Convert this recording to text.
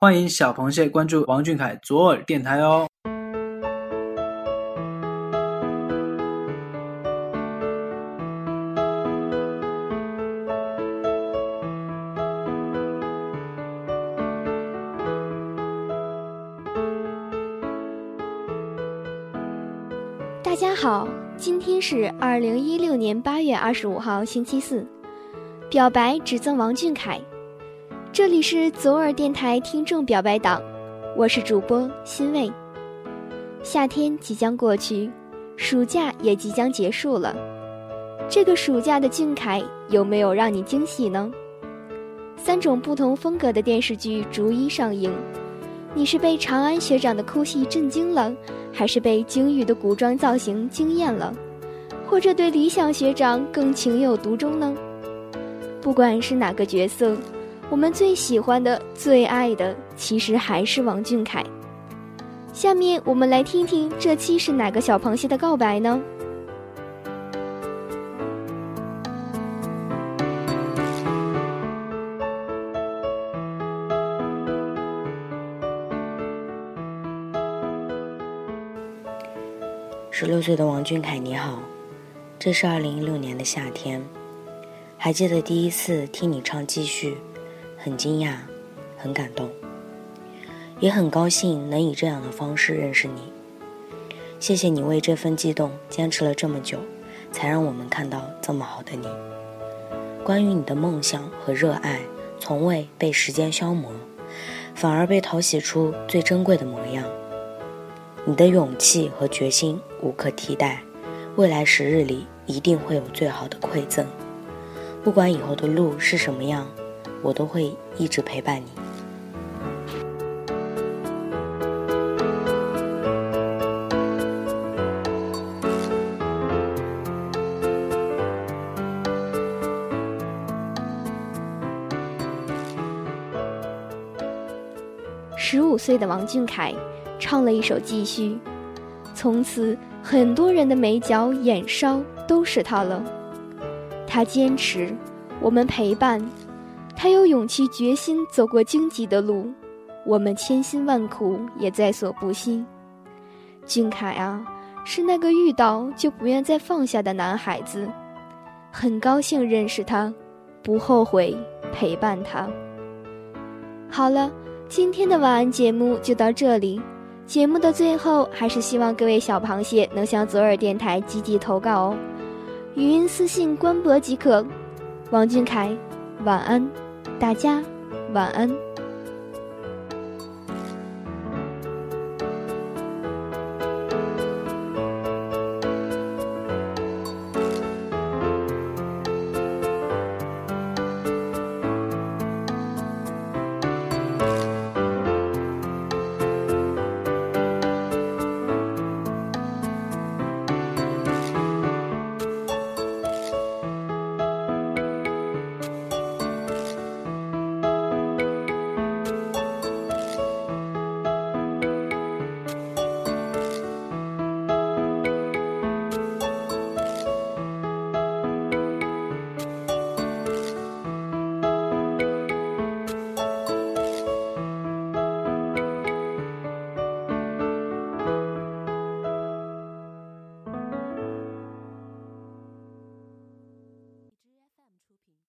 欢迎小螃蟹关注王俊凯左耳电台哦。大家好，今天是二零一六年八月二十五号，星期四。表白只赠王俊凯。这里是左耳电台听众表白党，我是主播欣慰。夏天即将过去，暑假也即将结束了。这个暑假的俊凯有没有让你惊喜呢？三种不同风格的电视剧逐一上映，你是被长安学长的哭戏震惊了，还是被京玉的古装造型惊艳了，或者对理想学长更情有独钟呢？不管是哪个角色。我们最喜欢的、最爱的，其实还是王俊凯。下面我们来听听这期是哪个小螃蟹的告白呢？十六岁的王俊凯，你好，这是二零一六年的夏天，还记得第一次听你唱《继续》。很惊讶，很感动，也很高兴能以这样的方式认识你。谢谢你为这份悸动坚持了这么久，才让我们看到这么好的你。关于你的梦想和热爱，从未被时间消磨，反而被淘洗出最珍贵的模样。你的勇气和决心无可替代，未来时日里一定会有最好的馈赠。不管以后的路是什么样。我都会一直陪伴你。十五岁的王俊凯唱了一首《继续》，从此很多人的眉角眼梢都是他了。他坚持，我们陪伴。他有勇气、决心走过荆棘的路，我们千辛万苦也在所不惜。俊凯啊，是那个遇到就不愿再放下的男孩子，很高兴认识他，不后悔陪伴他。好了，今天的晚安节目就到这里。节目的最后，还是希望各位小螃蟹能向左耳电台积极投稿哦，语音私信官博即可。王俊凯，晚安。大家晚安。